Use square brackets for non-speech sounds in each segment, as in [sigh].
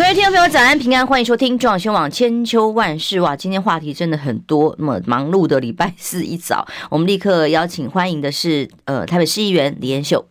各位听众朋友，早安平安，欢迎收听中广新闻网千秋万世。哇，今天话题真的很多。那么忙碌的礼拜四一早，我们立刻邀请欢迎的是呃台北市议员李彦秀。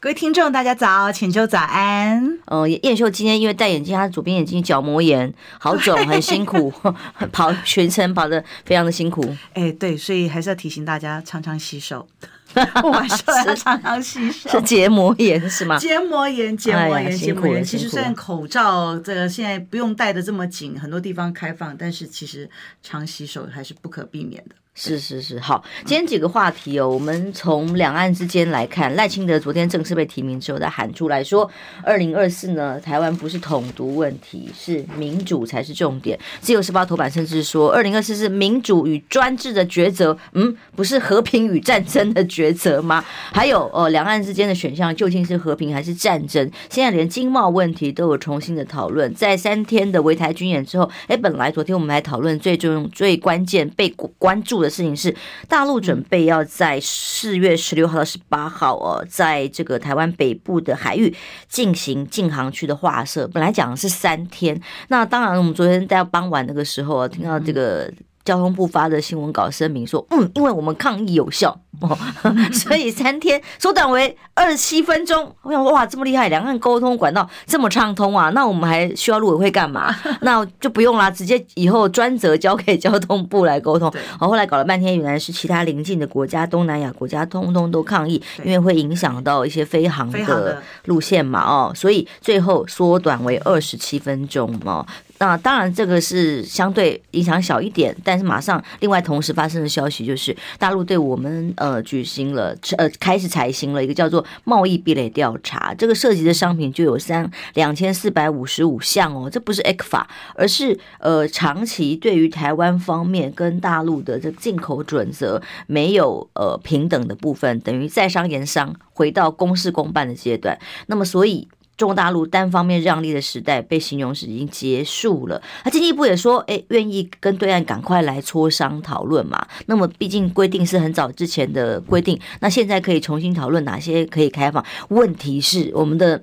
各位听众，大家早，浅秋早安。呃，彦秀今天因为戴眼镜，他左边眼睛角膜炎，好肿，很辛苦，[laughs] 跑全程跑得非常的辛苦。哎，对，所以还是要提醒大家常常洗手。[laughs] 晚上要常常洗手，[laughs] 是结膜炎是吗？结膜炎，结膜炎，结膜炎。其实虽然口罩这个现在不用戴的这么紧，很多地方开放，但是其实常洗手还是不可避免的。是是是，好，今天几个话题哦，我们从两岸之间来看，赖清德昨天正式被提名之后，他喊出来说，二零二四呢，台湾不是统独问题，是民主才是重点。自由时报头版甚至说，二零二四是民主与专制的抉择，嗯，不是和平与战争的抉择吗？还有，呃，两岸之间的选项究竟是和平还是战争？现在连经贸问题都有重新的讨论。在三天的围台军演之后，哎，本来昨天我们还讨论最重最关键被关注的事情是，大陆准备要在四月十六号到十八号哦，在这个台湾北部的海域进行禁航区的划设。本来讲的是三天，那当然我们昨天在傍晚那个时候听到这个。交通部发的新闻稿声明说，嗯，因为我们抗议有效，哦，[laughs] 所以三天缩短为二十七分钟。我想，哇，这么厉害，两岸沟通管道这么畅通啊，那我们还需要陆委会干嘛？[laughs] 那就不用啦，直接以后专责交给交通部来沟通。好，后来搞了半天，原来是其他邻近的国家，东南亚国家通通都抗议，因为会影响到一些飞航的路线嘛，哦，所以最后缩短为二十七分钟嘛。那当然，这个是相对影响小一点，但是马上另外同时发生的消息就是，大陆对我们呃举行了呃开始采行了一个叫做贸易壁垒调查，这个涉及的商品就有三两千四百五十五项哦，这不是 ECFA，而是呃长期对于台湾方面跟大陆的这进口准则没有呃平等的部分，等于在商言商，回到公事公办的阶段，那么所以。中国大陆单方面让利的时代被形容是已经结束了。那经济部也说，哎，愿意跟对岸赶快来磋商讨论嘛。那么毕竟规定是很早之前的规定，那现在可以重新讨论哪些可以开放。问题是，我们的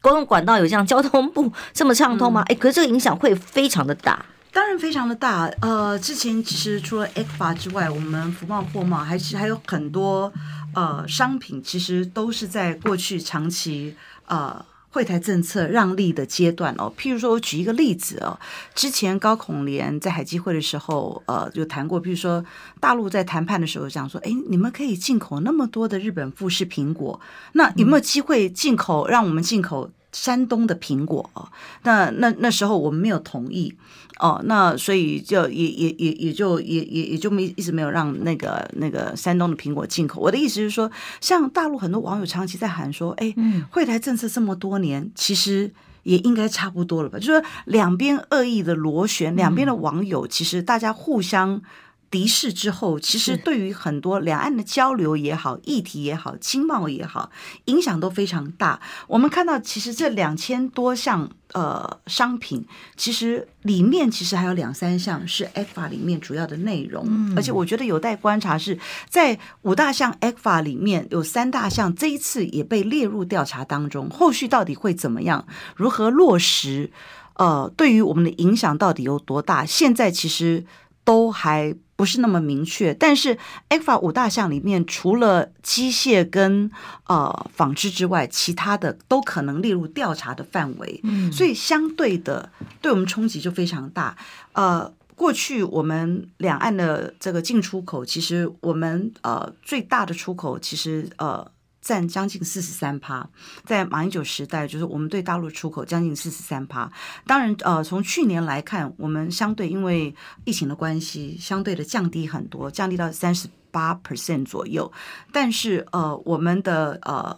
公共管道有像交通部这么畅通吗？哎，可是这个影响会非常的大。当然非常的大。呃，之前其实除了 ECFA 之外，我们服贸、货贸还是还有很多呃商品，其实都是在过去长期呃。会台政策让利的阶段哦，譬如说，我举一个例子哦，之前高孔联在海基会的时候，呃，有谈过，譬如说，大陆在谈判的时候讲说，哎，你们可以进口那么多的日本富士苹果，那有没有机会进口，让我们进口？山东的苹果哦，那那那时候我们没有同意哦，那所以就也也也也就也也也就没一直没有让那个那个山东的苹果进口。我的意思是说，像大陆很多网友长期在喊说，哎，惠台政策这么多年，其实也应该差不多了吧？就是说两边恶意的螺旋，两边的网友其实大家互相。敌视之后，其实对于很多两岸的交流也好、议题也好、经贸也好，影响都非常大。我们看到，其实这两千多项呃商品，其实里面其实还有两三项是 ECFA 里面主要的内容，嗯、而且我觉得有待观察是在五大项 ECFA 里面有三大项，这一次也被列入调查当中，后续到底会怎么样，如何落实？呃，对于我们的影响到底有多大？现在其实都还。不是那么明确，但是 ECFA 五大项里面，除了机械跟呃纺织之外，其他的都可能列入调查的范围。嗯，所以相对的，对我们冲击就非常大。呃，过去我们两岸的这个进出口，其实我们呃最大的出口，其实呃。占将近四十三趴，在马英九时代，就是我们对大陆出口将近四十三趴。当然，呃，从去年来看，我们相对因为疫情的关系，相对的降低很多，降低到三十八 percent 左右。但是，呃，我们的呃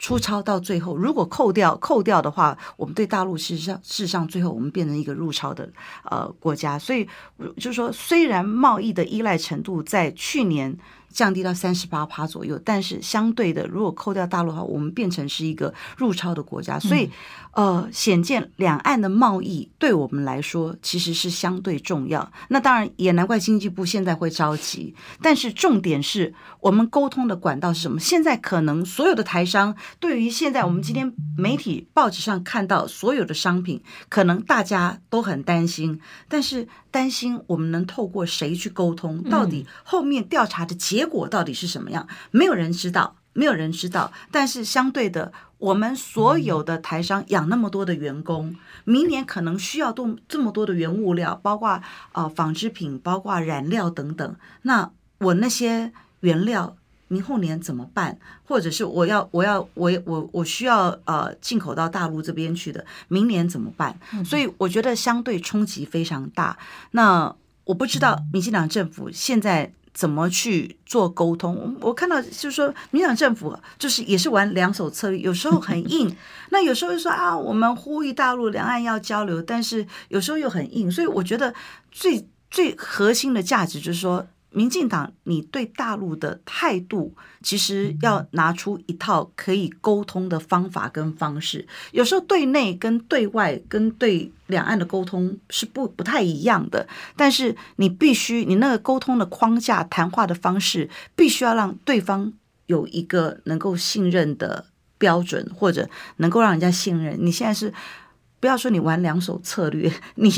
出超到最后，如果扣掉扣掉的话，我们对大陆事实上事实上最后我们变成一个入超的呃国家。所以就是说，虽然贸易的依赖程度在去年。降低到三十八趴左右，但是相对的，如果扣掉大陆的话，我们变成是一个入超的国家，所以，呃，显见两岸的贸易对我们来说其实是相对重要。那当然也难怪经济部现在会着急，但是重点是我们沟通的管道是什么？现在可能所有的台商对于现在我们今天媒体报纸上看到所有的商品，可能大家都很担心，但是担心我们能透过谁去沟通，到底后面调查的结。果到底是什么样？没有人知道，没有人知道。但是相对的，我们所有的台商养那么多的员工，明年可能需要动这么多的原物料，包括呃纺织品，包括染料等等。那我那些原料明后年怎么办？或者是我要我要我我我需要呃进口到大陆这边去的，明年怎么办？所以我觉得相对冲击非常大。那我不知道民进党政府现在。怎么去做沟通？我看到就是说，民进党政府就是也是玩两手策略，有时候很硬，[laughs] 那有时候又说啊，我们呼吁大陆两岸要交流，但是有时候又很硬，所以我觉得最最核心的价值就是说。民进党，你对大陆的态度，其实要拿出一套可以沟通的方法跟方式。有时候对内跟对外跟对两岸的沟通是不不太一样的，但是你必须，你那个沟通的框架、谈话的方式，必须要让对方有一个能够信任的标准，或者能够让人家信任。你现在是。不要说你玩两手策略，[laughs] 你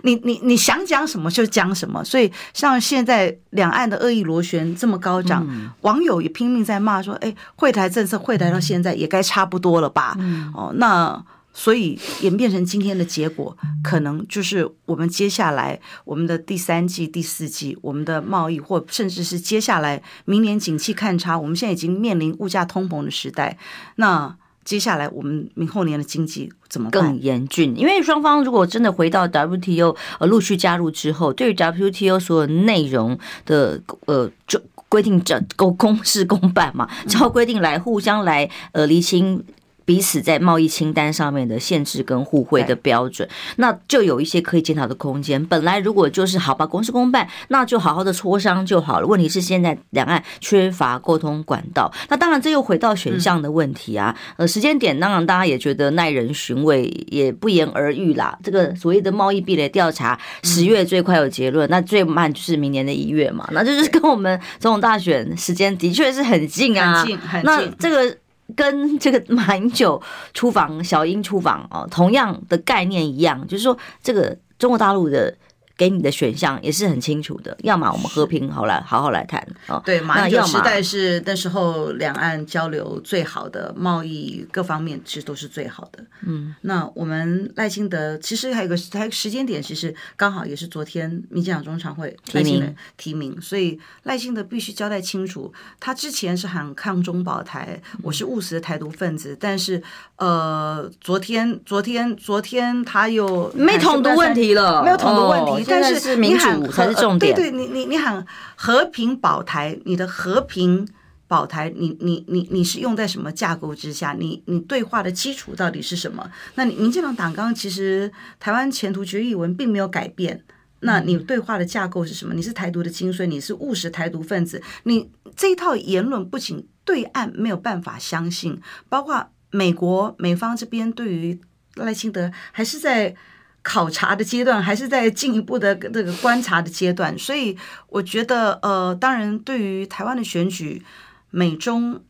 你你你想讲什么就讲什么。所以像现在两岸的恶意螺旋这么高涨，嗯、网友也拼命在骂说：“哎，惠台政策惠台到现在也该差不多了吧？”嗯、哦，那所以演变成今天的结果，可能就是我们接下来我们的第三季、第四季，我们的贸易或甚至是接下来明年景气看差，我们现在已经面临物价通膨的时代，那。接下来我们明后年的经济怎么办？更严峻？因为双方如果真的回到 WTO 呃陆续加入之后，对于 WTO 所有内容的呃就规定这公公事公办嘛，照规定来互相来呃厘清。彼此在贸易清单上面的限制跟互惠的标准，那就有一些可以检讨的空间。本来如果就是好吧，公事公办，那就好好的磋商就好了。问题是现在两岸缺乏沟通管道，那当然这又回到选项的问题啊。呃，时间点当然大家也觉得耐人寻味，也不言而喻啦。这个所谓的贸易壁垒调查，十月最快有结论，那最慢就是明年的一月嘛。那就是跟我们总统大选时间的确是很近啊，很近，很近。那这个。跟这个马英九出访、小英出访哦，同样的概念一样，就是说这个中国大陆的。给你的选项也是很清楚的，要么我们和平好来好好来谈啊。对，马英九时代是那时候两岸交流最好的，贸易各方面其实都是最好的。嗯，那我们赖清德其实还有个还有个时间点，其实刚好也是昨天民进党中常会提名提名，所以赖清德必须交代清楚，他之前是喊抗中保台，我是务实的台独分子，但是呃，昨天昨天昨天他又没统独问题了，没有统独问题。但是民主才是重点。对对，你你你喊和平保台，你的和平保台，你你你你是用在什么架构之下？你你对话的基础到底是什么？那你民进党党纲其实台湾前途决议文并没有改变，那你对话的架构是什么？你是台独的精髓，你是务实台独分子，你这一套言论不仅对岸没有办法相信，包括美国美方这边对于赖清德还是在。考察的阶段，还是在进一步的这个观察的阶段，所以我觉得，呃，当然，对于台湾的选举，美中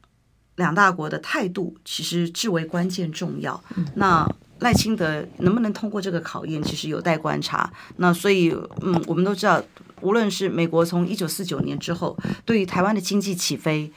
两大国的态度其实至为关键重要。那赖清德能不能通过这个考验，其实有待观察。那所以，嗯，我们都知道，无论是美国从一九四九年之后，对于台湾的经济起飞。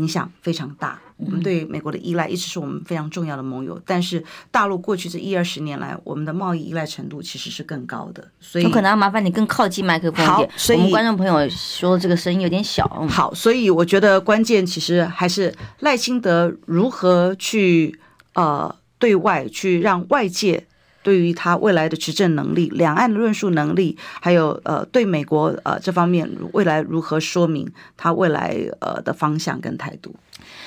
影响非常大，我们对美国的依赖一直是我们非常重要的盟友。但是大陆过去这一二十年来，我们的贸易依赖程度其实是更高的，所以有可能要麻烦你更靠近麦克风一点。所以我们观众朋友说这个声音有点小。好，所以我觉得关键其实还是赖清德如何去呃对外去让外界。对于他未来的执政能力、两岸的论述能力，还有呃对美国呃这方面未来如何说明他未来呃的方向跟态度，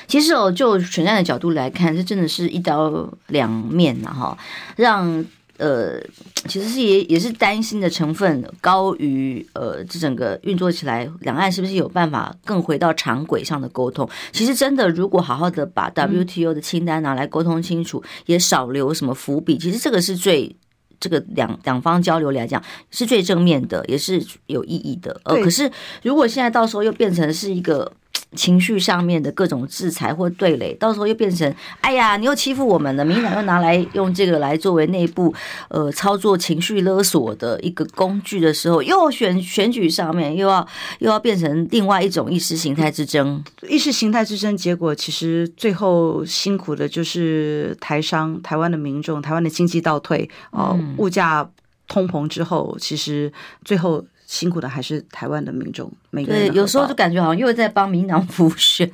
其实哦，就选战的角度来看，这真的是一刀两面呐哈，让呃，其实是也也是担心的成分高于呃，这整个运作起来，两岸是不是有办法更回到常轨上的沟通？其实真的，如果好好的把 WTO 的清单拿来沟通清楚，也少留什么伏笔，其实这个是最这个两两方交流来讲是最正面的，也是有意义的。呃，可是如果现在到时候又变成是一个。情绪上面的各种制裁或对垒，到时候又变成，哎呀，你又欺负我们了。民进党又拿来用这个来作为内部呃操作情绪勒索的一个工具的时候，又选选举上面又要又要变成另外一种意识形态之争。意识形态之争，结果其实最后辛苦的就是台商、台湾的民众、台湾的经济倒退哦，物价通膨之后，其实最后。辛苦的还是台湾的民众，每个人对，有时候就感觉好像又在帮民党辅选。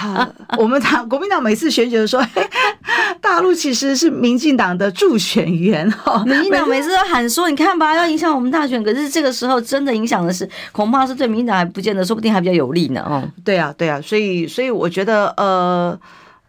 [laughs] 我们党国民党每次选举的时候，[laughs] 大陆其实是民进党的助选员哈。[laughs] 民进党每次都喊说：“你看吧，要影响我们大选。”可是这个时候真的影响的是，恐怕是对民进党还不见得，说不定还比较有利呢。哦，对啊，对啊，所以，所以我觉得，呃。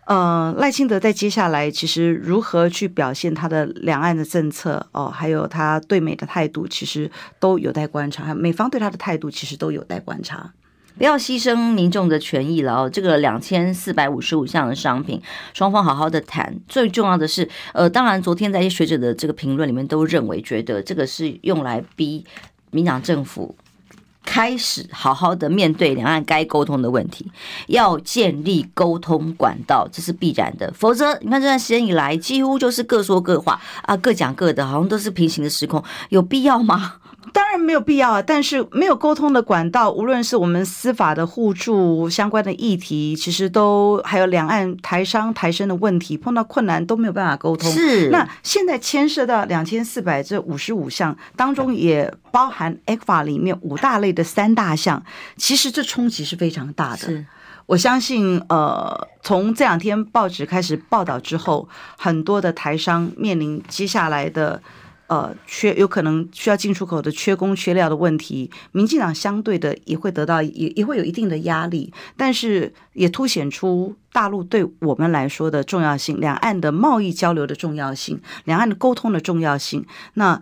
呃，赖清德在接下来其实如何去表现他的两岸的政策哦，还有他对美的态度，其实都有待观察。美方对他的态度其实都有待观察。不要牺牲民众的权益了哦。这个两千四百五十五项的商品，双方好好的谈。最重要的是，呃，当然昨天在一些学者的这个评论里面都认为，觉得这个是用来逼民党政府。开始好好的面对两岸该沟通的问题，要建立沟通管道，这是必然的。否则，你看这段时间以来，几乎就是各说各话啊，各讲各的，好像都是平行的时空，有必要吗？当然没有必要啊，但是没有沟通的管道，无论是我们司法的互助相关的议题，其实都还有两岸台商台生的问题，碰到困难都没有办法沟通。是，那现在牵涉到两千四百这五十五项当中，也包含 ECFA 里面五大类的三大项，其实这冲击是非常大的。是，我相信，呃，从这两天报纸开始报道之后，很多的台商面临接下来的。呃，缺有可能需要进出口的缺工缺料的问题，民进党相对的也会得到也也会有一定的压力，但是也凸显出大陆对我们来说的重要性，两岸的贸易交流的重要性，两岸的沟通的重要性。那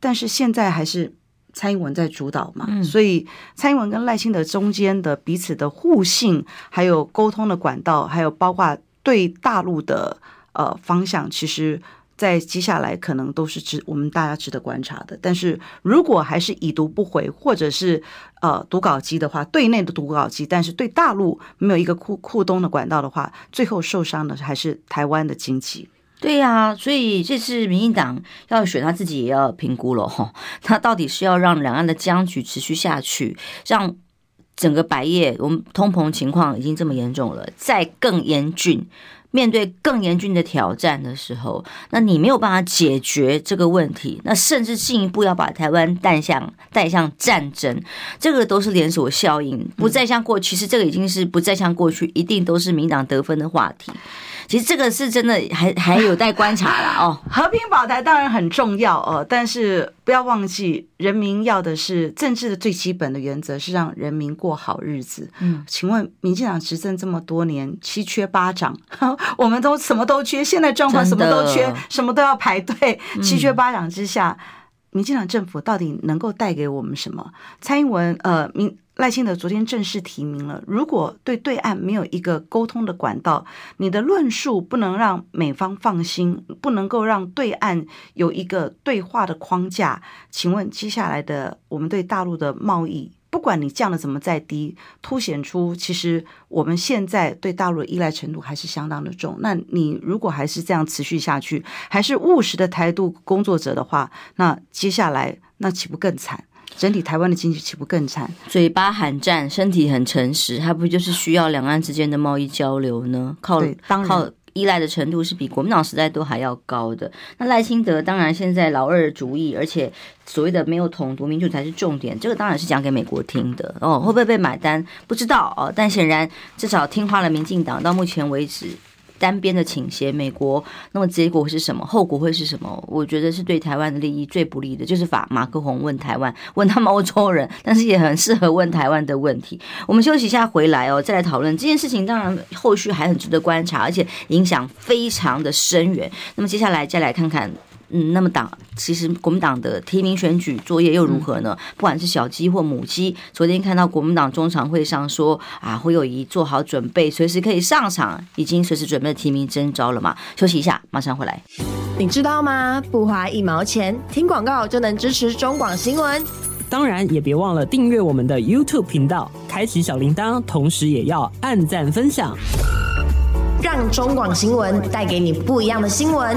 但是现在还是蔡英文在主导嘛，嗯、所以蔡英文跟赖清德中间的彼此的互信，还有沟通的管道，还有包括对大陆的呃方向，其实。在接下来可能都是值我们大家值得观察的，但是如果还是已读不回，或者是呃读稿机的话，对内的读稿机，但是对大陆没有一个互互动的管道的话，最后受伤的还是台湾的经济。对呀、啊，所以这次民进党要选，他自己也要评估了哈，他到底是要让两岸的僵局持续下去，让整个百业我们通膨情况已经这么严重了，再更严峻。面对更严峻的挑战的时候，那你没有办法解决这个问题，那甚至进一步要把台湾带向带向战争，这个都是连锁效应，不再像过去，其实这个已经是不再像过去，一定都是民党得分的话题。其实这个是真的还，还还有待观察了 [laughs] 哦。和平保台当然很重要哦，但是不要忘记，人民要的是政治的最基本的原则是让人民过好日子。嗯，请问民进党执政这么多年，七缺八长，[laughs] 我们都什么都缺，现在状况什么都缺，什么都要排队，七缺八长之下，民进党政府到底能够带给我们什么？蔡英文呃民。赖清德昨天正式提名了。如果对对岸没有一个沟通的管道，你的论述不能让美方放心，不能够让对岸有一个对话的框架，请问接下来的我们对大陆的贸易，不管你降得怎么再低，凸显出其实我们现在对大陆的依赖程度还是相当的重。那你如果还是这样持续下去，还是务实的台独工作者的话，那接下来那岂不更惨？整体台湾的经济岂不更惨？嘴巴喊战，身体很诚实，还不就是需要两岸之间的贸易交流呢？靠，靠依赖的程度是比国民党时代都还要高的。那赖清德当然现在老二主义，而且所谓的没有统独民主才是重点，这个当然是讲给美国听的哦。会不会被买单？不知道哦。但显然至少听话了，民进党到目前为止。单边的倾斜，美国，那么结果是什么？后果会是什么？我觉得是对台湾的利益最不利的，就是法马克宏问台湾，问他们欧洲人，但是也很适合问台湾的问题。我们休息一下，回来哦，再来讨论这件事情。当然，后续还很值得观察，而且影响非常的深远。那么接下来再来看看。嗯，那么党其实国民党的提名选举作业又如何呢？不管是小鸡或母鸡，昨天看到国民党中常会上说啊，侯友宜做好准备，随时可以上场，已经随时准备提名征召了嘛。休息一下，马上回来。你知道吗？不花一毛钱，听广告就能支持中广新闻。当然，也别忘了订阅我们的 YouTube 频道，开启小铃铛，同时也要按赞分享，让中广新闻带给你不一样的新闻。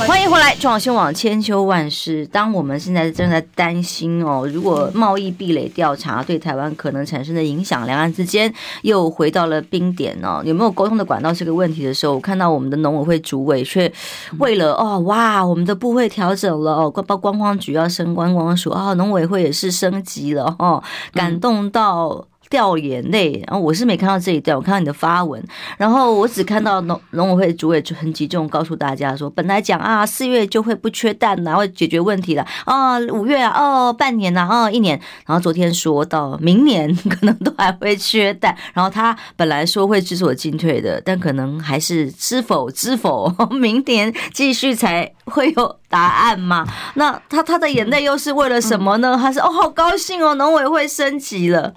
欢迎回来，中广新闻网千秋万世。当我们现在正在担心哦，如果贸易壁垒调查对台湾可能产生的影响，两岸之间又回到了冰点哦，有没有沟通的管道这个问题的时候，我看到我们的农委会主委却为了哦哇，我们的部会调整了哦，包括观光局要升观光署啊，农委会也是升级了哦，感动到。掉眼泪，然后我是没看到这一段，我看到你的发文，然后我只看到农农委会主委就很激动，告诉大家说，本来讲啊四月就会不缺蛋呐，会解决问题了啊，五月啊哦半年呐哦一年，然后昨天说到明年 [laughs] 可能都还会缺蛋，然后他本来说会知所进退的，但可能还是知否知否，[laughs] 明年继续才会有答案嘛？那他他的眼泪又是为了什么呢？他是哦好高兴哦，农委会升级了。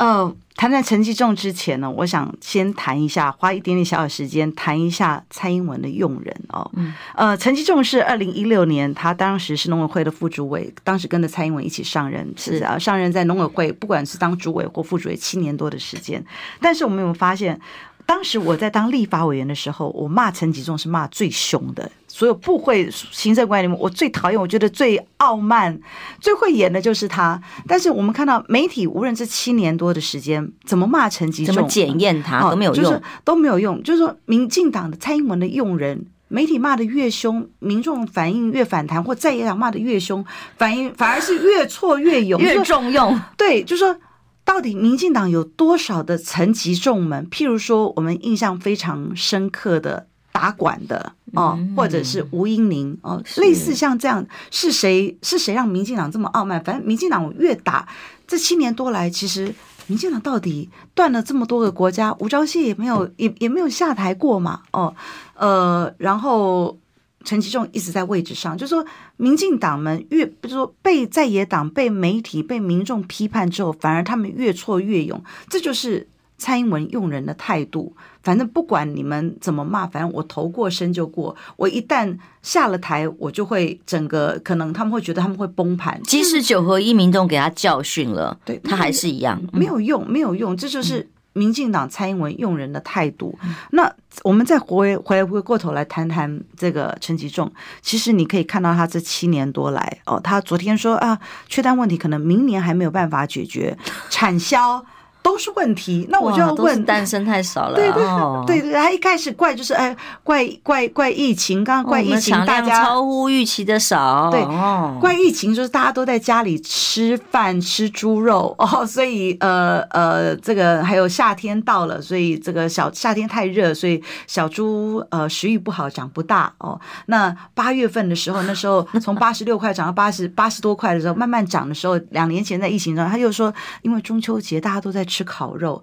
呃，谈谈陈吉仲之前呢，我想先谈一下，花一点点小小时间谈一下蔡英文的用人哦。嗯，呃，陈吉仲是二零一六年，他当时是农委会的副主委，当时跟着蔡英文一起上任，是啊，上任在农委会，不管是当主委或副主委，七年多的时间。但是我们有没有发现，当时我在当立法委员的时候，我骂陈吉仲是骂最凶的。所有部会行政管理里面，我最讨厌，我觉得最傲慢、最会演的就是他。但是我们看到媒体，无论这七年多的时间，怎么骂陈吉仲，怎么检验他都没有用，就是都没有用。就是说，民进党的蔡英文的用人，媒体骂的越凶，民众反应越反弹，或在野党骂的越凶，反应反而是越挫越勇，越重用。对，就是说，到底民进党有多少的层级众们？譬如说，我们印象非常深刻的。打管的哦，或者是吴英宁哦，类似像这样，是谁是谁让民进党这么傲慢？反正民进党越打，这七年多来，其实民进党到底断了这么多个国家，吴钊燮也没有也也没有下台过嘛？哦，呃，然后陈其仲一直在位置上，就是说民进党们越不是说被在野党、被媒体、被民众批判之后，反而他们越挫越勇，这就是。蔡英文用人的态度，反正不管你们怎么骂，反正我头过身就过。我一旦下了台，我就会整个可能他们会觉得他们会崩盘。即使九合一民众给他教训了，对他还是一样没有用，没有用。这就是民进党蔡英文用人的态度。嗯、那我们再回回来回过头来谈谈这个陈吉仲。其实你可以看到他这七年多来哦，他昨天说啊，缺单问题可能明年还没有办法解决，产销。都是问题，那我就要问，单身太少了。对对对对，他一开始怪就是哎，怪怪怪疫情，刚刚怪疫情，大家超乎预期的少。对，怪疫情就是大家都在家里吃饭吃猪肉 [laughs] 哦，所以呃呃，这个还有夏天到了，所以这个小夏天太热，所以小猪呃食欲不好，长不大哦。那八月份的时候，那时候 [laughs] 从八十六块涨到八十八十多块的时候，慢慢涨的时候，两年前在疫情中，他又说，因为中秋节大家都在。吃烤肉，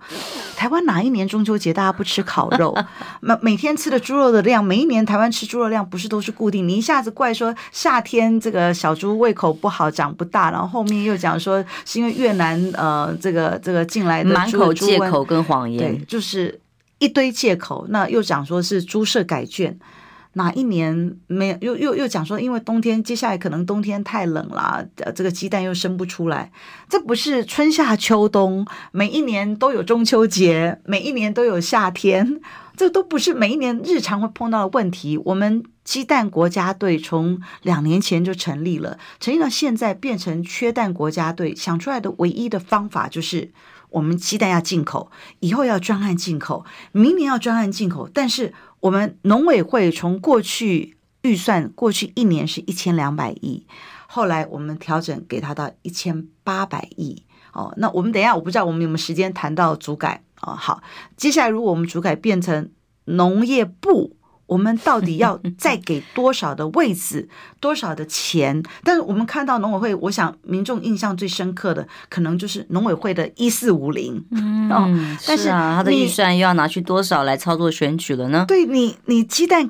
台湾哪一年中秋节大家不吃烤肉？每每天吃的猪肉的量，每一年台湾吃猪肉量不是都是固定？你一下子怪说夏天这个小猪胃口不好，长不大，然后后面又讲说是因为越南呃这个这个进来的满口借口跟谎言，对，就是一堆借口。那又讲说是猪舍改卷。哪一年没有？又又又讲说，因为冬天接下来可能冬天太冷了，呃，这个鸡蛋又生不出来。这不是春夏秋冬每一年都有中秋节，每一年都有夏天，这都不是每一年日常会碰到的问题。我们鸡蛋国家队从两年前就成立了，成立到现在变成缺蛋国家队，想出来的唯一的方法就是我们鸡蛋要进口，以后要专案进口，明年要专案进口，但是。我们农委会从过去预算过去一年是一千两百亿，后来我们调整给他到一千八百亿。哦，那我们等一下，我不知道我们有没有时间谈到主改哦。好，接下来如果我们主改变成农业部我们到底要再给多少的位置，多少的钱？但是我们看到农委会，我想民众印象最深刻的，可能就是农委会的一四五零。嗯，哦，但是啊，他的预算又要拿去多少来操作选举了呢？对你，你鸡蛋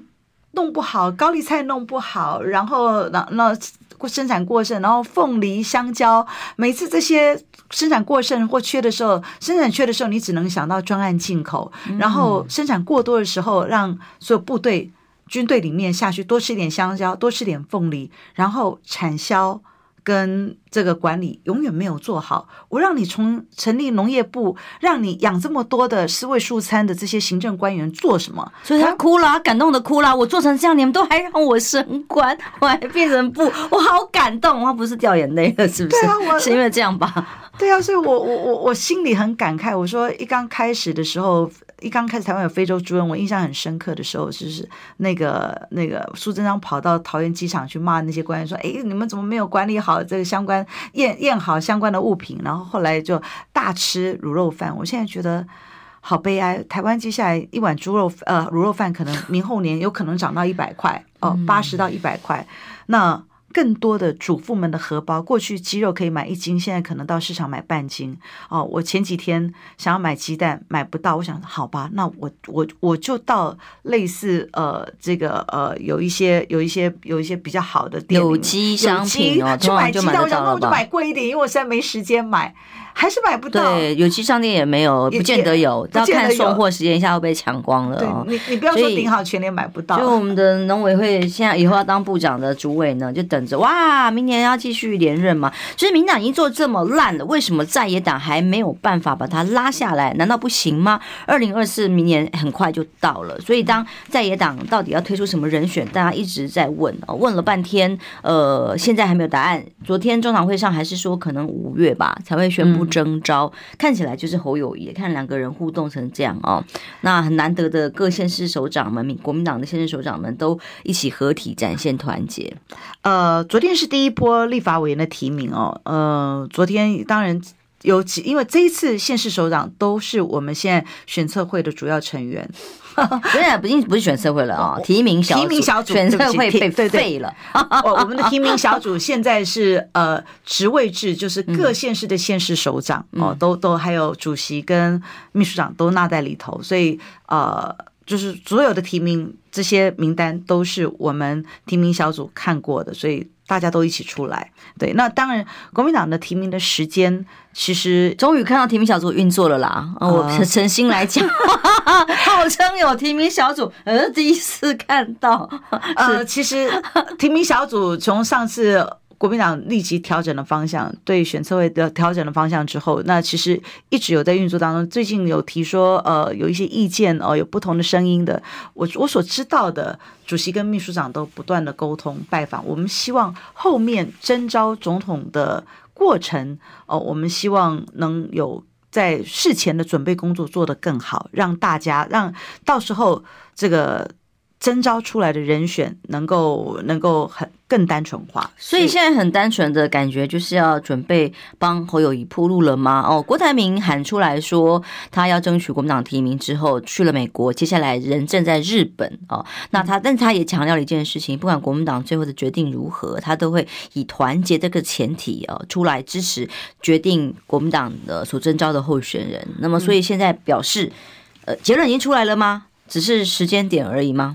弄不好，高丽菜弄不好，然后那那。生产过剩，然后凤梨、香蕉，每次这些生产过剩或缺的时候，生产缺的时候，你只能想到专案进口；然后生产过多的时候，让所有部队、军队里面下去多吃点香蕉，多吃点凤梨，然后产销。跟这个管理永远没有做好。我让你从成立农业部，让你养这么多的四位素餐的这些行政官员做什么？所以他哭了，他感动的哭了。我做成这样，你们都还让我升官，[laughs] 我还变成部，我好感动。他不是掉眼泪了，是不是？对啊，我是因为这样吧？对啊，所以我我我我心里很感慨。我说一刚开始的时候。一刚开始台湾有非洲猪瘟，我印象很深刻的时候，就是那个那个苏贞昌跑到桃园机场去骂那些官员说：“哎，你们怎么没有管理好这个相关验验好相关的物品？”然后后来就大吃卤肉饭。我现在觉得好悲哀，台湾接下来一碗猪肉呃卤肉饭可能明后年有可能涨到一百块哦，八十到一百块。那更多的主妇们的荷包，过去鸡肉可以买一斤，现在可能到市场买半斤哦。我前几天想要买鸡蛋买不到，我想好吧，那我我我就到类似呃这个呃有一些有一些有一些比较好的店有机商品哦，去买鸡蛋，我想那我就买贵一点，因为我现在没时间买。还是买不到，对，有机商店也没有，不见得有，要看送货时间，一下又被抢光了哦。你你不要说顶好全年买不到。就我们的农委会现在以后要当部长的主委呢，就等着哇，明年要继续连任嘛。所以民党已经做这么烂了，为什么在野党还没有办法把它拉下来？难道不行吗？二零二四明年很快就到了，所以当在野党到底要推出什么人选，大家一直在问啊，问了半天，呃，现在还没有答案。昨天中常会上还是说可能五月吧才会宣布。征召看起来就是侯友宜，看两个人互动成这样哦，那很难得的各县市首长们，民国民党的县市首长们都一起合体展现团结。呃，昨天是第一波立法委员的提名哦，呃，昨天当然有几，因为这一次县市首长都是我们现在选测会的主要成员。[laughs] 不是不，是不是选策会了啊！提名小组，提名小组选策会被废了。[laughs] 我我们的提名小组现在是呃职位制，就是各县市的县市首长哦，都都还有主席跟秘书长都纳在里头，所以呃，就是所有的提名这些名单都是我们提名小组看过的，所以。大家都一起出来，对，那当然，国民党的提名的时间其实终于看到提名小组运作了啦。呃、我 [laughs] 诚心来讲，[laughs] 号称有提名小组，呃，第一次看到。[laughs] 呃，其实提名小组从上次。国民党立即调整了方向，对选策会的调整了方向之后，那其实一直有在运作当中。最近有提说，呃，有一些意见哦，有不同的声音的。我我所知道的，主席跟秘书长都不断的沟通拜访。我们希望后面征召总统的过程，哦，我们希望能有在事前的准备工作做得更好，让大家让到时候这个。征召出来的人选能够能够很更单纯化，所以现在很单纯的感觉就是要准备帮侯友谊铺路了吗？哦，郭台铭喊出来说他要争取国民党提名之后去了美国，接下来人正在日本哦。那他，但他也强调了一件事情，不管国民党最后的决定如何，他都会以团结这个前提哦出来支持决定国民党的所征召的候选人。那么，所以现在表示，呃，结论已经出来了吗？只是时间点而已吗？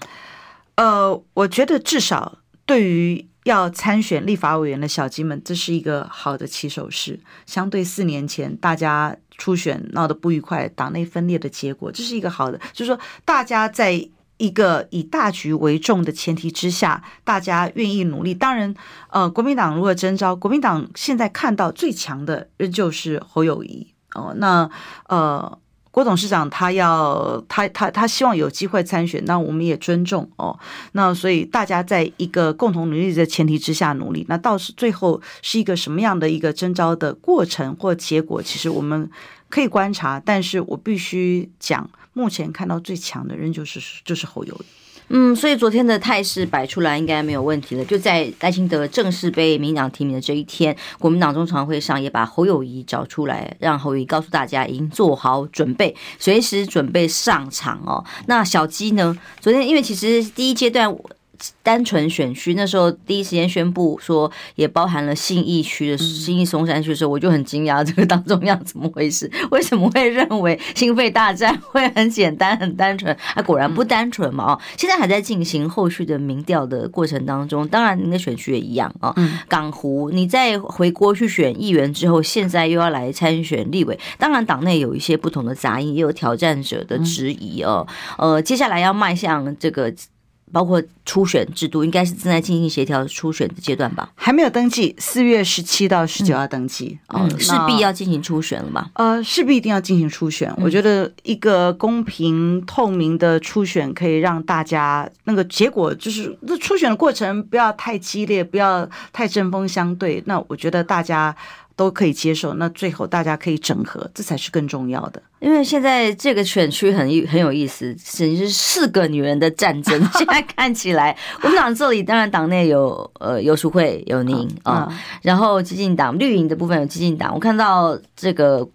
呃，我觉得至少对于要参选立法委员的小鸡们，这是一个好的起手式。相对四年前大家初选闹得不愉快、党内分裂的结果，这是一个好的，就是说大家在一个以大局为重的前提之下，大家愿意努力。当然，呃，国民党如果征召，国民党现在看到最强的仍旧是侯友宜哦。那呃。郭董事长他要他他他希望有机会参选，那我们也尊重哦。那所以大家在一个共同努力的前提之下努力，那到是最后是一个什么样的一个征招的过程或结果，其实我们可以观察。但是我必须讲，目前看到最强的人就是就是侯友宜。嗯，所以昨天的态势摆出来应该没有问题了。就在赖清德正式被民进党提名的这一天，国民党中常会上也把侯友谊找出来，让侯友谊告诉大家已经做好准备，随时准备上场哦。那小鸡呢？昨天因为其实第一阶段。单纯选区那时候第一时间宣布说，也包含了信义区的信义松山区的时候，我就很惊讶，这个当中要怎么回事？[laughs] 为什么会认为心肺大战会很简单、很单纯？啊，果然不单纯嘛！哦，现在还在进行后续的民调的过程当中。当然，您的选区也一样啊。港湖，你在回国去选议员之后，现在又要来参选立委，当然党内有一些不同的杂音，也有挑战者的质疑哦。呃，接下来要迈向这个。包括初选制度，应该是正在进行协调初选的阶段吧？还没有登记，四月十七到十九要登记，嗯，势必要进行初选了吧？呃，势必一定要进行初选。嗯。我觉得一个公平透明的初选，可以让大家那个结果就是，那初选的过程不要太激烈，不要太针锋相对。那我觉得大家。都可以接受，那最后大家可以整合，这才是更重要的。因为现在这个选区很很有意思，简直是四个女人的战争。[laughs] 现在看起来，我们党这里当然党内有呃游淑慧有您啊、嗯，然后激进党绿营的部分有激进党，我看到这个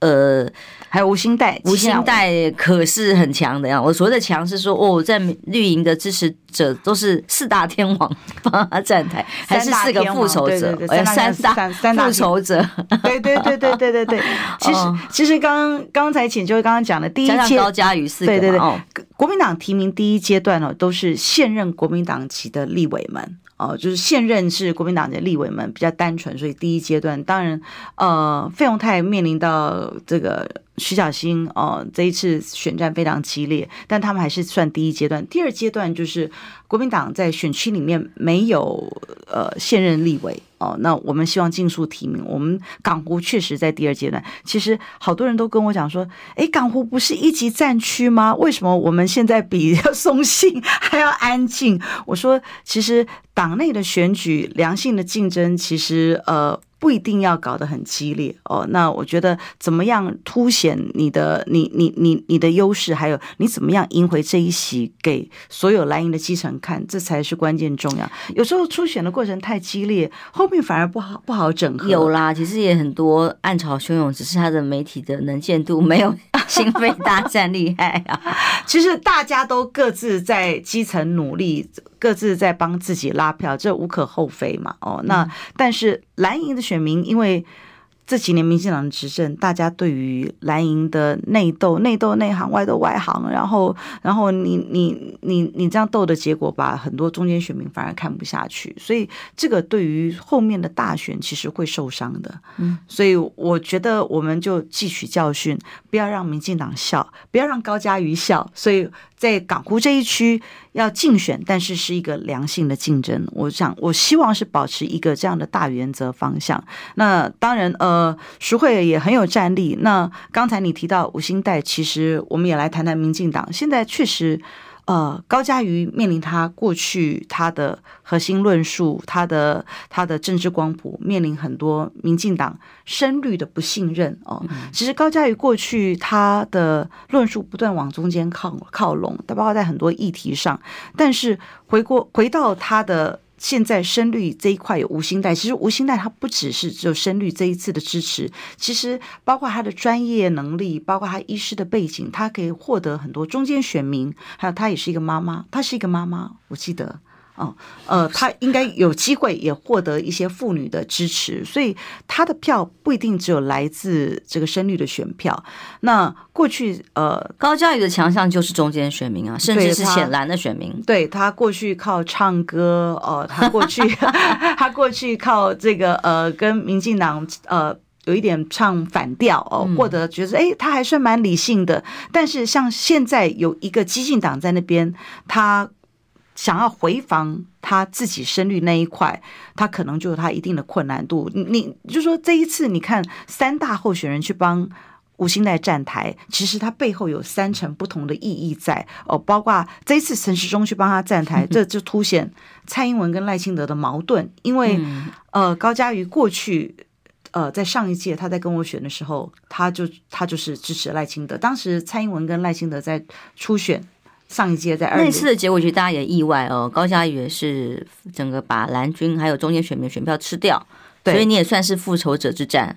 呃。还有吴兴代，吴兴代可是很强的呀。我所谓的强是说，哦，在绿营的支持者都是四大天王帮他站台，还是四个复仇者？三大复仇者。对对对对对对对。其实 [laughs] 其实刚刚才浅秋刚刚讲的第一阶高嘉瑜四个，对对对。国民党提名第一阶段哦，都是现任国民党籍的立委们。哦，就是现任是国民党的立委们比较单纯，所以第一阶段当然，呃，费用泰面临到这个徐小新哦，这一次选战非常激烈，但他们还是算第一阶段。第二阶段就是国民党在选区里面没有呃现任立委。哦，那我们希望尽速提名。我们港湖确实在第二阶段。其实好多人都跟我讲说，诶，港湖不是一级战区吗？为什么我们现在比松信 [laughs] 还要安静？我说，其实党内的选举良性的竞争，其实呃。不一定要搞得很激烈哦。那我觉得怎么样凸显你的你你你你的优势，还有你怎么样赢回这一席给所有蓝营的基层看，这才是关键重要。有时候初选的过程太激烈，后面反而不好不好整合。有啦，其实也很多暗潮汹涌，只是他的媒体的能见度没有心肺大战厉害啊。[laughs] 其实大家都各自在基层努力。各自在帮自己拉票，这无可厚非嘛。哦，那但是蓝营的选民，因为这几年民进党的执政，大家对于蓝营的内斗、内斗内行、外斗外行，然后，然后你你你你这样斗的结果，把很多中间选民反而看不下去，所以这个对于后面的大选其实会受伤的。嗯，所以我觉得我们就汲取教训，不要让民进党笑，不要让高嘉瑜笑，所以。在港湖这一区要竞选，但是是一个良性的竞争。我想，我希望是保持一个这样的大原则方向。那当然，呃，徐慧也很有战力。那刚才你提到五星带，其实我们也来谈谈民进党。现在确实。呃，高嘉瑜面临他过去他的核心论述，他的他的政治光谱，面临很多民进党深绿的不信任哦。其实高嘉瑜过去他的论述不断往中间靠靠拢，他包括在很多议题上，但是回过回到他的。现在深绿这一块有无心带，其实无心带它不只是只有深绿这一次的支持，其实包括他的专业能力，包括他医师的背景，他可以获得很多中间选民，还有他也是一个妈妈，他是一个妈妈，我记得。哦，呃，他应该有机会也获得一些妇女的支持，所以他的票不一定只有来自这个深绿的选票。那过去，呃，高嘉瑜的强项就是中间选民啊，甚至是浅蓝的选民。对，他过去靠唱歌，哦，他过去 [laughs] 他过去靠这个呃，跟民进党呃有一点唱反调哦，获得觉得哎，他还算蛮理性的。但是像现在有一个激进党在那边，他。想要回防他自己深绿那一块，他可能就有他一定的困难度。你你就说这一次，你看三大候选人去帮吴欣岱站台，其实他背后有三层不同的意义在哦。包括这一次陈时中去帮他站台，[laughs] 这就凸显蔡英文跟赖清德的矛盾。因为呃，高嘉瑜过去呃在上一届他在跟我选的时候，他就他就是支持赖清德。当时蔡英文跟赖清德在初选。上一届在二那次的结果，其实大家也意外哦。高嘉瑜也是整个把蓝军还有中间选民选票吃掉，所以你也算是复仇者之战。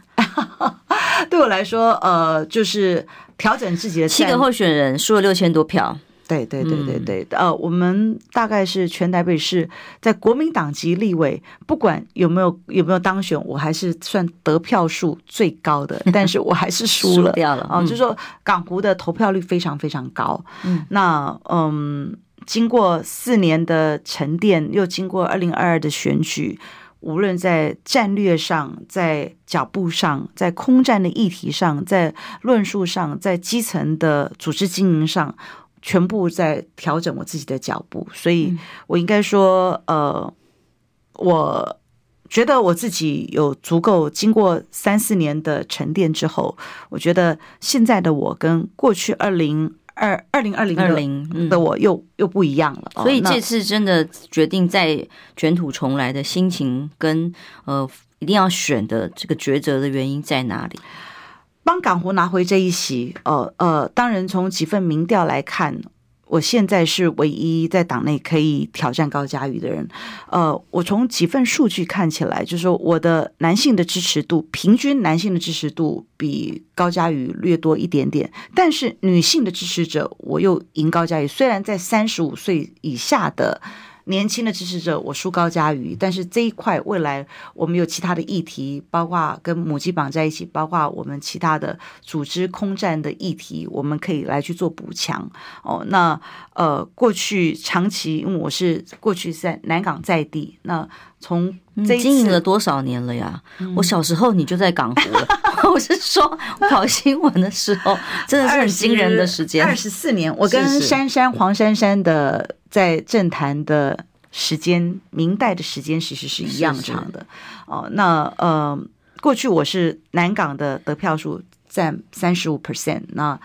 [laughs] 对我来说，呃，就是调整自己的七个候选人输了六千多票。对对对对对，呃，我们大概是全台北市在国民党籍立委，不管有没有有没有当选，我还是算得票数最高的，[laughs] 但是我还是输了，输掉了啊，就是说港湖的投票率非常非常高。嗯，那嗯，经过四年的沉淀，又经过二零二二的选举。无论在战略上，在脚步上，在空战的议题上，在论述上，在基层的组织经营上，全部在调整我自己的脚步。所以，我应该说，呃，我觉得我自己有足够经过三四年的沉淀之后，我觉得现在的我跟过去二零。二二零二零二零的我又又不一样了，所以这次真的决定再卷土重来的心情跟呃一定要选的这个抉择的原因在哪里？帮港湖拿回这一席，呃呃，当然从几份民调来看。我现在是唯一在党内可以挑战高嘉瑜的人，呃，我从几份数据看起来，就是说我的男性的支持度，平均男性的支持度比高嘉瑜略多一点点，但是女性的支持者我又赢高嘉瑜，虽然在三十五岁以下的。年轻的支持者，我输高佳瑜，但是这一块未来我们有其他的议题，包括跟母鸡绑在一起，包括我们其他的组织空战的议题，我们可以来去做补强。哦，那呃，过去长期因为我是过去在南港在地，那从经营了多少年了呀？嗯、我小时候你就在港湖了，[laughs] 我是说跑新闻的时候，[laughs] 真的是很惊人的时间，二十四年，我跟珊珊黄珊珊的。在政坛的时间，明代的时间其实是一样长的。是是哦，那呃，过去我是南港的得票数占三十五 percent，那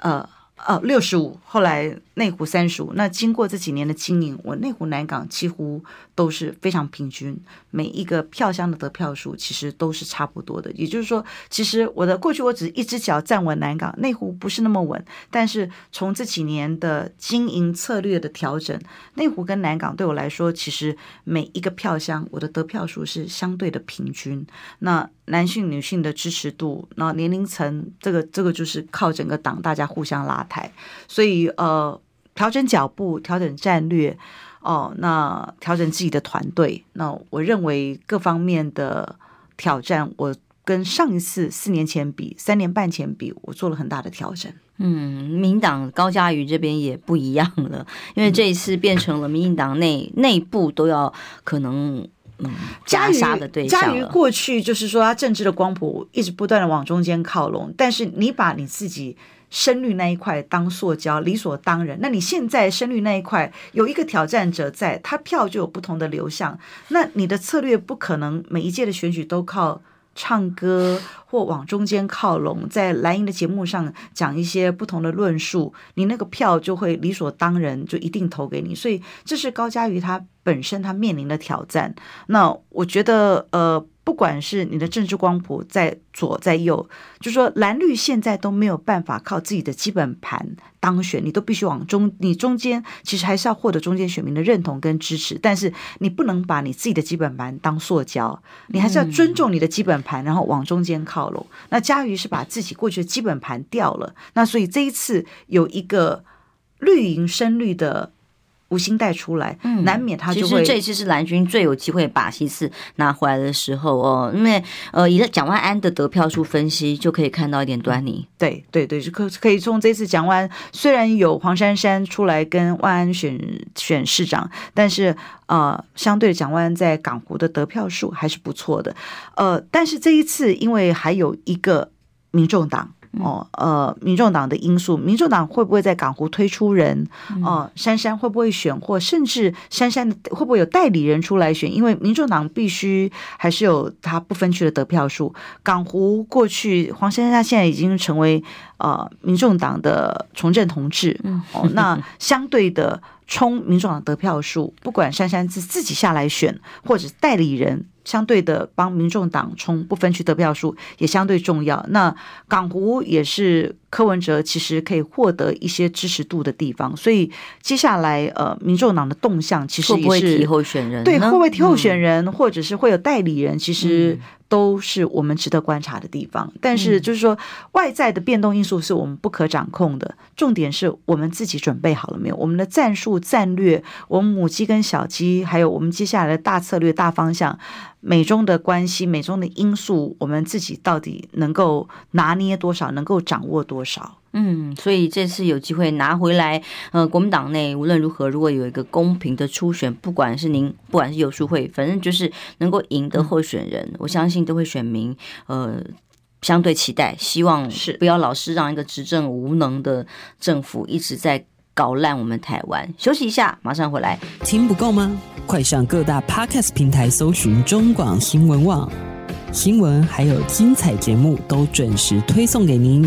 呃呃六十五，后来。内湖三十五，那经过这几年的经营，我内湖南港几乎都是非常平均，每一个票箱的得票数其实都是差不多的。也就是说，其实我的过去我只一只脚站稳南港，内湖不是那么稳。但是从这几年的经营策略的调整，内湖跟南港对我来说，其实每一个票箱我的得票数是相对的平均。那男性、女性的支持度，那年龄层，这个这个就是靠整个党大家互相拉抬。所以呃。调整脚步，调整战略，哦，那调整自己的团队。那我认为各方面的挑战，我跟上一次四年前比，三年半前比，我做了很大的调整。嗯，民党高嘉瑜这边也不一样了，因为这一次变成了民进党内内部都要可能嗯加杀的对象。嘉瑜过去就是说他政治的光谱一直不断的往中间靠拢，但是你把你自己。声律那一块当塑胶理所当然，那你现在声律那一块有一个挑战者在，他票就有不同的流向，那你的策略不可能每一届的选举都靠唱歌或往中间靠拢，在蓝营的节目上讲一些不同的论述，你那个票就会理所当然就一定投给你，所以这是高嘉瑜他本身他面临的挑战。那我觉得呃。不管是你的政治光谱在左在右，就说蓝绿现在都没有办法靠自己的基本盘当选，你都必须往中，你中间其实还是要获得中间选民的认同跟支持，但是你不能把你自己的基本盘当塑胶，你还是要尊重你的基本盘，然后往中间靠拢。那嘉瑜是把自己过去的基本盘掉了，那所以这一次有一个绿营深绿的。无心带出来，嗯，难免他就会。其实这次是蓝军最有机会把席次拿回来的时候哦，因为呃，以蒋万安的得票数分析就可以看到一点端倪。对对对，就可可以从这次蒋万安虽然有黄珊珊出来跟万安选选市长，但是呃，相对蒋万安在港湖的得票数还是不错的。呃，但是这一次因为还有一个民众党。哦，呃，民众党的因素，民众党会不会在港湖推出人？哦、呃，珊珊会不会选，或甚至珊珊的会不会有代理人出来选？因为民众党必须还是有他不分区的得票数。港湖过去黄珊珊现在已经成为呃民众党的从政同志，哦，那相对的冲民众党得票数，不管珊珊自自己下来选，或者代理人。相对的，帮民众党冲不分区得票数也相对重要。那港湖也是柯文哲其实可以获得一些支持度的地方。所以接下来呃，民众党的动向其实也是会不会提候选人？对，会不会提候选人，嗯、或者是会有代理人？其实。都是我们值得观察的地方，但是就是说，外在的变动因素是我们不可掌控的。重点是我们自己准备好了没有？我们的战术、战略，我们母鸡跟小鸡，还有我们接下来的大策略、大方向，美中的关系、美中的因素，我们自己到底能够拿捏多少，能够掌握多少？嗯，所以这次有机会拿回来，呃，国民党内无论如何，如果有一个公平的初选，不管是您，不管是游淑慧，反正就是能够赢得候选人，嗯、我相信都会选民呃相对期待，希望是不要老是让一个执政无能的政府一直在搞烂我们台湾。休息一下，马上回来。听不够吗？快上各大 Podcast 平台搜寻中广新闻网新闻，还有精彩节目都准时推送给您。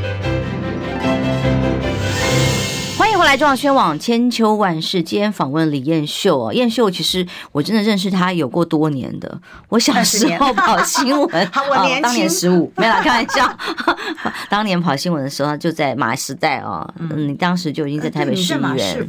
欢迎回来，中央宣网千秋万世。今天访问李彦秀哦，彦秀其实我真的认识他有过多年的。我小时候跑新闻，[laughs] 我年、哦、当年十五，[laughs] 没有，开玩笑。[laughs] 当年跑新闻的时候，就在马时代哦。嗯，你当时就已经在台北市议员。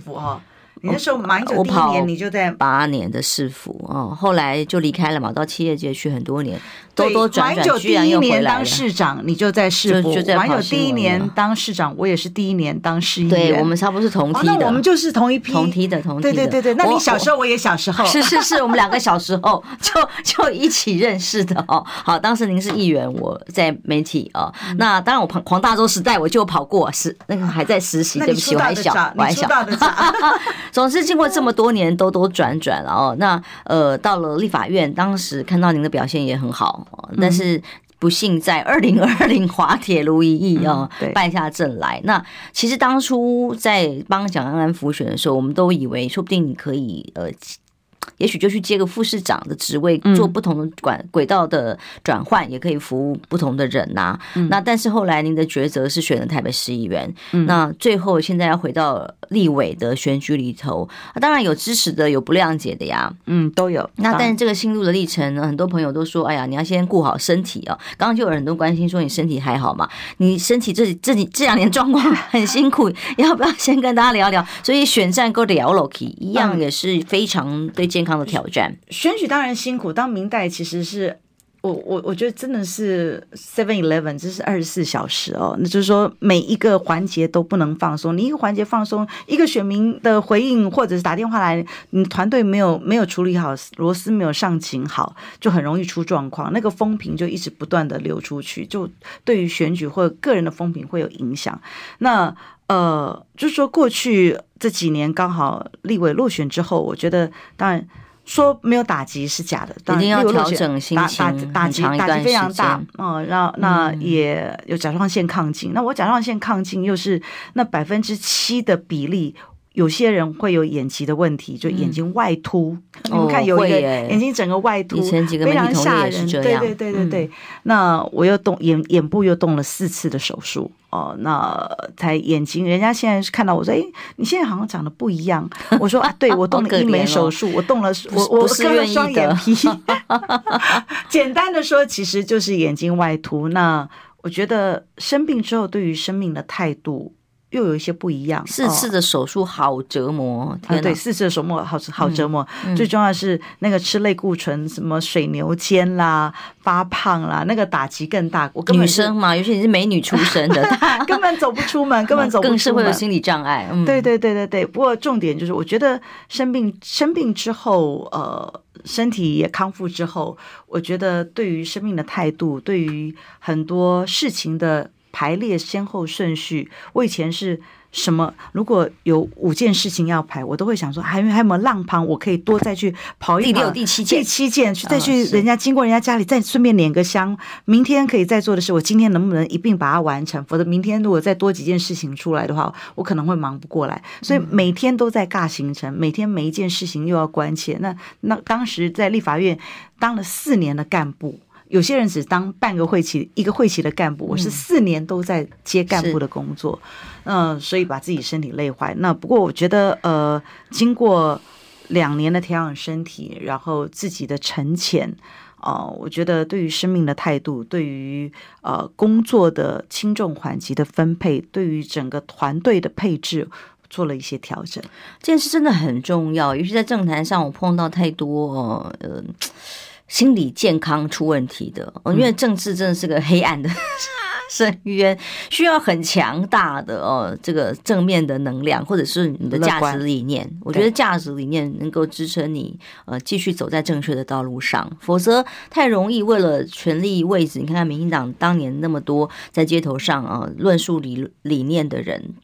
你那时候马英九第一年你就在八年的市府哦，后来就离开了嘛，到企业界去很多年，多多转转，居然一年当市长，你就在市府；马英九第一年当市长，我也是第一年当市议员。对，我们差不多是同梯的，那我们就是同一批，同梯的，同梯的。对对对对，那你小时候，我也小时候，是是是，我们两个小时候 [laughs] 就就一起认识的哦。好，当时您是议员，我在媒体哦。那当然，我跑黄大洲时代我就跑过，是那个还在实习，对不起，我还小，我还小。[laughs] 总之，经过这么多年兜兜转转了哦，那呃，到了立法院，当时看到您的表现也很好，但是不幸在 [laughs] 二零二零滑铁卢一役啊，败下阵来。那其实当初在帮蒋安安复选的时候，我们都以为说不定你可以呃。也许就去接个副市长的职位，做不同的管轨道的转换，也可以服务不同的人呐、啊。那但是后来您的抉择是选了台北市议员，那最后现在要回到立委的选举里头，当然有支持的，有不谅解的呀，嗯，都有。那但是这个心路的历程呢，很多朋友都说，哎呀，你要先顾好身体哦。刚刚就有很多关心说你身体还好吗？你身体这这几这两年状况 [laughs] 很辛苦，要不要先跟大家聊聊？所以选战够聊了起一样也是非常对健康的挑战。选举当然辛苦，当明代其实是我我我觉得真的是 Seven Eleven，这是二十四小时哦。那就是说每一个环节都不能放松，你一个环节放松，一个选民的回应或者是打电话来，你团队没有没有处理好，螺丝没有上紧好，就很容易出状况。那个风评就一直不断的流出去，就对于选举或者个人的风评会有影响。那呃，就是说过去这几年刚好立委落选之后，我觉得当然。说没有打击是假的，一定要调整心情，打打打击打击非常大，嗯，然那也有甲状腺亢进，那我甲状腺亢进又是那百分之七的比例。有些人会有眼疾的问题，就眼睛外凸。你们看，有一个眼睛整个外凸，非常吓人。对对对对对。那我又动眼眼部又动了四次的手术哦，那才眼睛。人家现在是看到我说，哎，你现在好像长得不一样。[laughs] 我说啊，对我动了医美手术，我动了我我割了双眼皮。[laughs] 简单的说，其实就是眼睛外凸。那我觉得生病之后，对于生命的态度。又有一些不一样，四次的手术好折磨，对，四次的手术好好折磨。最重要的是那个吃类固醇，什么水牛肩啦、发胖啦，那个打击更大。我根本女生嘛，尤其你是美女出身的，[laughs] 根本走不出门，[laughs] 根本走不出门，更是会有心理障碍。嗯、对对对对对。不过重点就是，我觉得生病生病之后，呃，身体也康复之后，我觉得对于生命的态度，对于很多事情的。排列先后顺序，我以前是什么？如果有五件事情要排，我都会想说，还有还有没有浪旁，我可以多再去跑一跑。第六、第七件，第七件去再去人家经过人家家里，再顺便点个香。明天可以再做的事，我今天能不能一并把它完成？否则明天如果再多几件事情出来的话，我可能会忙不过来。所以每天都在尬行程，每天每一件事情又要关切。那那当时在立法院当了四年的干部。有些人只当半个会期，一个会期的干部，我是四年都在接干部的工作，嗯、呃，所以把自己身体累坏。那不过我觉得，呃，经过两年的调养身体，然后自己的沉潜，哦、呃，我觉得对于生命的态度，对于呃工作的轻重缓急的分配，对于整个团队的配置。做了一些调整，这件事真的很重要。尤其在政坛上，我碰到太多呃心理健康出问题的。哦因为政治真的是个黑暗的 [laughs] 深渊，需要很强大的哦这个正面的能量，或者是你的价值理念。我觉得价值理念能够支撑你呃继续走在正确的道路上，否则太容易为了权力位置。你看看民进党当年那么多在街头上啊论述理理念的人。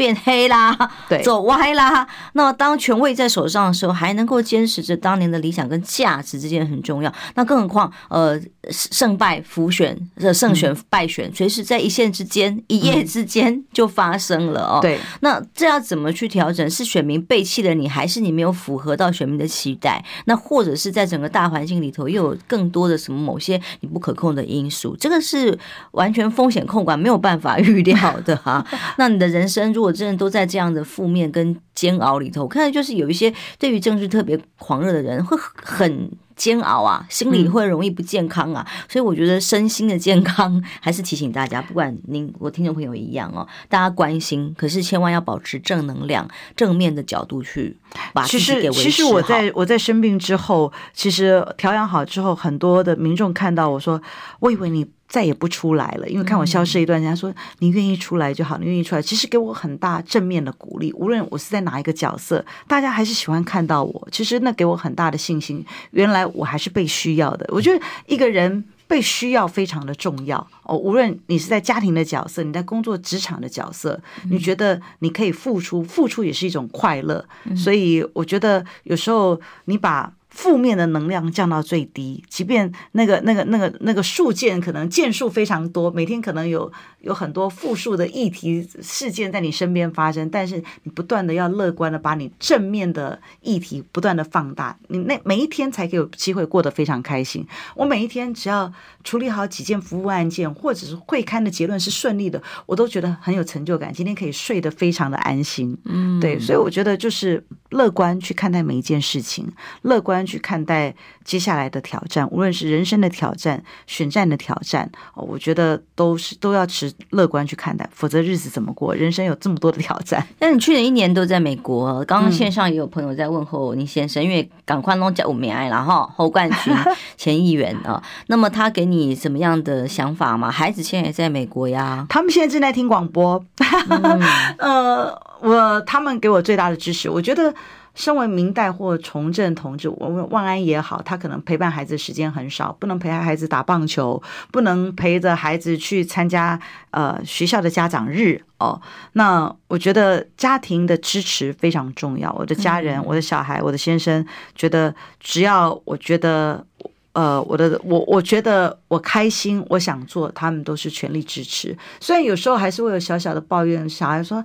变黑啦，对，走歪啦。那么当权位在手上的时候，还能够坚持着当年的理想跟价值，之间很重要。那更何况，呃，胜败浮选，这胜选败选，随时在一线之间、一夜之间就发生了哦。对，那这要怎么去调整？是选民背弃了你，还是你没有符合到选民的期待？那或者是在整个大环境里头，又有更多的什么某些你不可控的因素？这个是完全风险控管没有办法预料的哈。[laughs] 那你的人生如果真的都在这样的负面跟煎熬里头，我看到就是有一些对于政治特别狂热的人会很煎熬啊，心里会容易不健康啊，嗯、所以我觉得身心的健康还是提醒大家，不管您我听众朋友一样哦，大家关心，可是千万要保持正能量、正面的角度去把自己给维持好。其实，其实我在我在生病之后，其实调养好之后，很多的民众看到我说，我以为你。再也不出来了，因为看我消失一段人家，说你愿意出来就好，你愿意出来，其实给我很大正面的鼓励。无论我是在哪一个角色，大家还是喜欢看到我，其实那给我很大的信心。原来我还是被需要的。我觉得一个人被需要非常的重要哦。无论你是在家庭的角色，你在工作职场的角色，你觉得你可以付出，付出也是一种快乐。所以我觉得有时候你把。负面的能量降到最低，即便那个、那个、那个、那个数件可能件数非常多，每天可能有有很多复数的议题事件在你身边发生，但是你不断的要乐观的把你正面的议题不断的放大，你那每一天才可以有机会过得非常开心。我每一天只要处理好几件服务案件，或者是会刊的结论是顺利的，我都觉得很有成就感。今天可以睡得非常的安心，嗯，对，所以我觉得就是乐观去看待每一件事情，乐观。去看待接下来的挑战，无论是人生的挑战、选战的挑战，我觉得都是都要持乐观去看待，否则日子怎么过？人生有这么多的挑战。[laughs] 那你去年一年都在美国，刚刚线上也有朋友在问候你先生，嗯、因为赶快弄叫没爱了哈，侯冠群 [laughs] 前议员啊，那么他给你什么样的想法吗？孩子现在也在美国呀，他们现在正在听广播，[laughs] 嗯、呃，我他们给我最大的支持，我觉得。身为明代或崇祯同志，我们万安也好，他可能陪伴孩子时间很少，不能陪孩子打棒球，不能陪着孩子去参加呃学校的家长日哦。那我觉得家庭的支持非常重要。我的家人、我的小孩、我的先生，觉得只要我觉得。呃，我的我我觉得我开心，我想做，他们都是全力支持。虽然有时候还是会有小小的抱怨，小孩说：“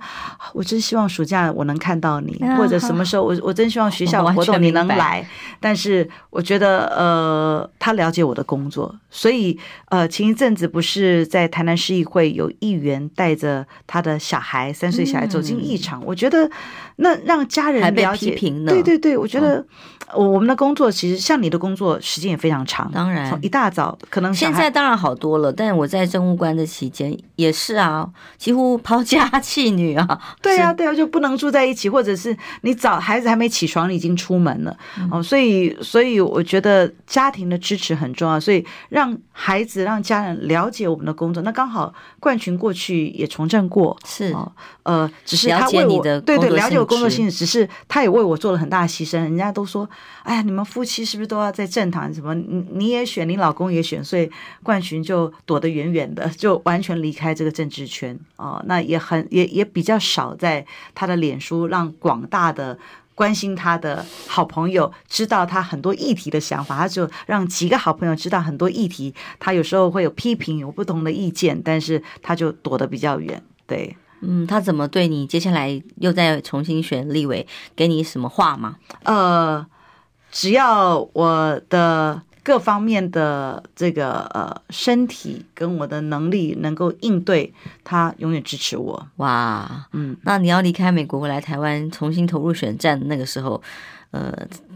我真希望暑假我能看到你，或者什么时候我我真希望学校活动你能来。”但是我觉得，呃，他了解我的工作，所以呃，前一阵子不是在台南市议会有议员带着他的小孩三岁小孩走进议场，我觉得那让家人了解，对对对，我觉得我们的工作其实像你的工作时间也非常。长，当然，从一大早可能现在当然好多了，但我在政务官的期间也是啊，几乎抛家 [laughs] 弃女啊。对啊，对啊，就不能住在一起，或者是你早孩子还没起床，你已经出门了哦。所以，所以我觉得家庭的支持很重要，所以让孩子、让家人了解我们的工作。那刚好冠群过去也从政过，是呃，只是他为我对对了解我工作性质，只是他也为我做了很大的牺牲。人家都说，哎呀，你们夫妻是不是都要在政坛什么？你你也选，你老公也选，所以冠群就躲得远远的，就完全离开这个政治圈啊、哦。那也很也也比较少在他的脸书让广大的关心他的好朋友知道他很多议题的想法。他就让几个好朋友知道很多议题，他有时候会有批评，有不同的意见，但是他就躲得比较远。对，嗯，他怎么对你？接下来又再重新选立委，给你什么话吗？呃，只要我的。各方面的这个呃身体跟我的能力能够应对，他永远支持我。哇，嗯，那你要离开美国回来台湾重新投入选战那个时候，呃，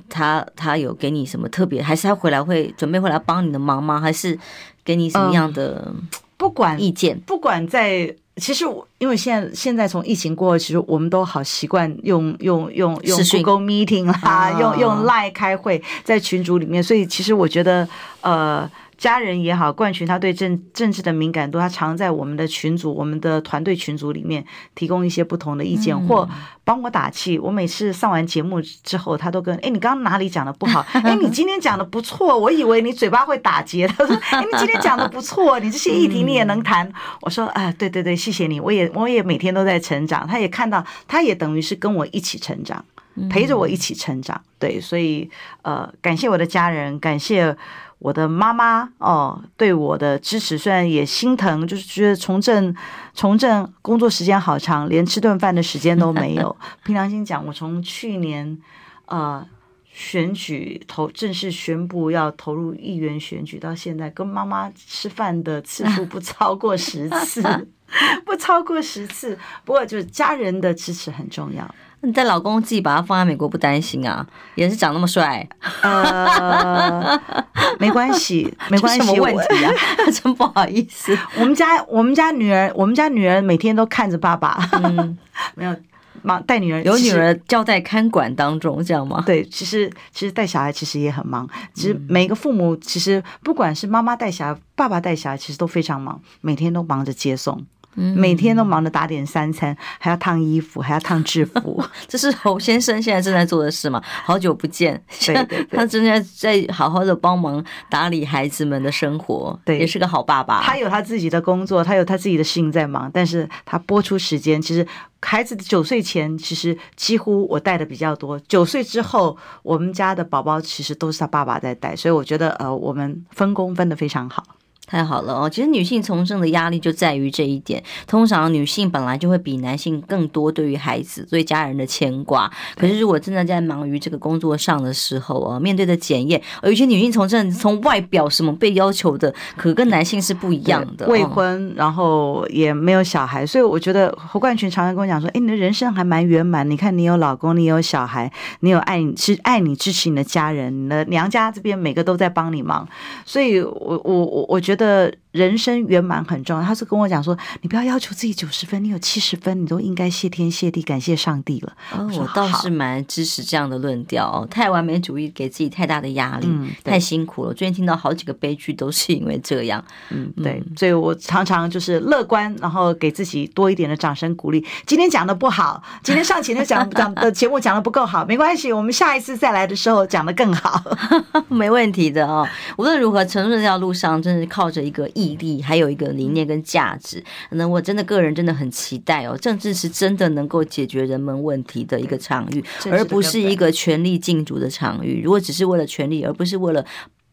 他他有给你什么特别，还是他回来会准备回来帮你的忙吗？还是给你什么样的、嗯、不管意见？不管在。其实我因为现在现在从疫情过后，其实我们都好习惯用用用用 Google Meeting 啦，啊、用用 Line 开会，在群组里面，所以其实我觉得呃。家人也好，冠群他对政政治的敏感度，他常在我们的群组、我们的团队群组里面提供一些不同的意见，或帮我打气。我每次上完节目之后，他都跟：“哎，你刚刚哪里讲的不好？[laughs] 哎，你今天讲的不错，[laughs] 我以为你嘴巴会打结。”他说：“哎，你今天讲的不错，你这些议题你也能谈。”我说：“啊，对对对，谢谢你，我也我也每天都在成长。”他也看到，他也等于是跟我一起成长，陪着我一起成长。对，所以呃，感谢我的家人，感谢。我的妈妈哦，对我的支持虽然也心疼，就是觉得从政从政工作时间好长，连吃顿饭的时间都没有。[laughs] 凭良心讲，我从去年呃选举投正式宣布要投入议员选举到现在，跟妈妈吃饭的次数不超过十次，[laughs] 不超过十次。不过就是家人的支持很重要。你在老公自己把他放在美国不担心啊？也是长那么帅，呃，没关系，[laughs] 没关系，什么问题啊？[laughs] 真不好意思，[laughs] 我们家我们家女儿，我们家女儿每天都看着爸爸，嗯，没有忙带女儿，有女儿交代看管当中，这样吗？对，其实其实带小孩其实也很忙，其实每一个父母其实不管是妈妈带小孩，爸爸带小孩，其实都非常忙，每天都忙着接送。每天都忙着打点三餐，还要烫衣服，还要烫制服，[laughs] 这是侯先生现在正在做的事嘛？好久不见，对对对，[laughs] 他正在在好好的帮忙打理孩子们的生活，对，也是个好爸爸。他有他自己的工作，他有他自己的事情在忙，但是他播出时间。其实孩子九岁前，其实几乎我带的比较多；九岁之后，我们家的宝宝其实都是他爸爸在带，所以我觉得呃，我们分工分得非常好。太好了哦！其实女性从政的压力就在于这一点。通常女性本来就会比男性更多对于孩子、对家人的牵挂。可是如果真的在忙于这个工作上的时候哦，面对的检验，而有些女性从政从外表什么被要求的，可跟男性是不一样的。未婚，然后也没有小孩，所以我觉得侯冠群常常跟我讲说：“哎，你的人生还蛮圆满。你看，你有老公，你有小孩，你有爱你是爱你支持你的家人，你的娘家这边每个都在帮你忙。”所以我，我我我我觉得。的人生圆满很重要。他是跟我讲说：“你不要要求自己九十分，你有七十分，你都应该谢天谢地，感谢上帝了。”哦，我倒是蛮支持这样的论调哦。太完美主义，给自己太大的压力，嗯、太辛苦了。最近听到好几个悲剧，都是因为这样。嗯，对。所以我常常就是乐观，然后给自己多一点的掌声鼓励。今天讲的不好，今天上前天讲讲的节目讲的不够好，没关系，我们下一次再来的时候讲的更好，[laughs] 没问题的哦。无论如何，成顺这条路上，真是靠着一个毅力，还有一个理念跟价值。那我真的个人真的很期待哦，政治是真的能够解决人们问题的一个场域，而不是一个权力竞逐的场域。如果只是为了权力，而不是为了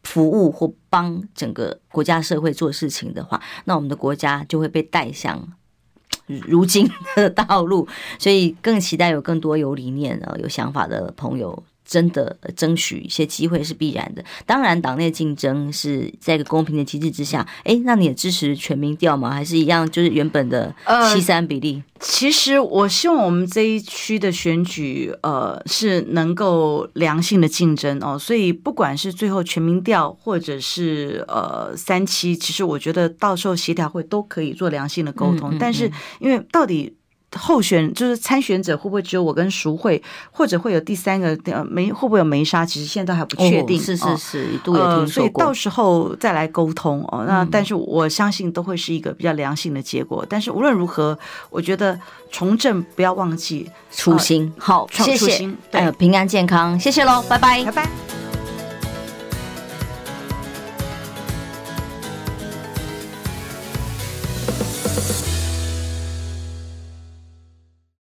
服务或帮整个国家社会做事情的话，那我们的国家就会被带向如今的道路。所以更期待有更多有理念、有想法的朋友。真的争取一些机会是必然的。当然，党内竞争是在一个公平的机制之下。哎，那你也支持全民调吗？还是一样，就是原本的七三比例？呃，其实我希望我们这一区的选举，呃，是能够良性的竞争哦。所以，不管是最后全民调，或者是呃三期，其实我觉得到时候协调会都可以做良性的沟通。嗯嗯嗯。但是，因为到底。候选就是参选者会不会只有我跟淑慧，或者会有第三个呃梅会不会有梅莎？其实现在都还不确定。哦、是是是，一度也听说过、呃、所以到时候再来沟通哦。那但是我相信都会是一个比较良性的结果。但是无论如何，我觉得从政不要忘记初心。好，谢谢。对、呃，平安健康，谢谢喽，拜拜，拜拜。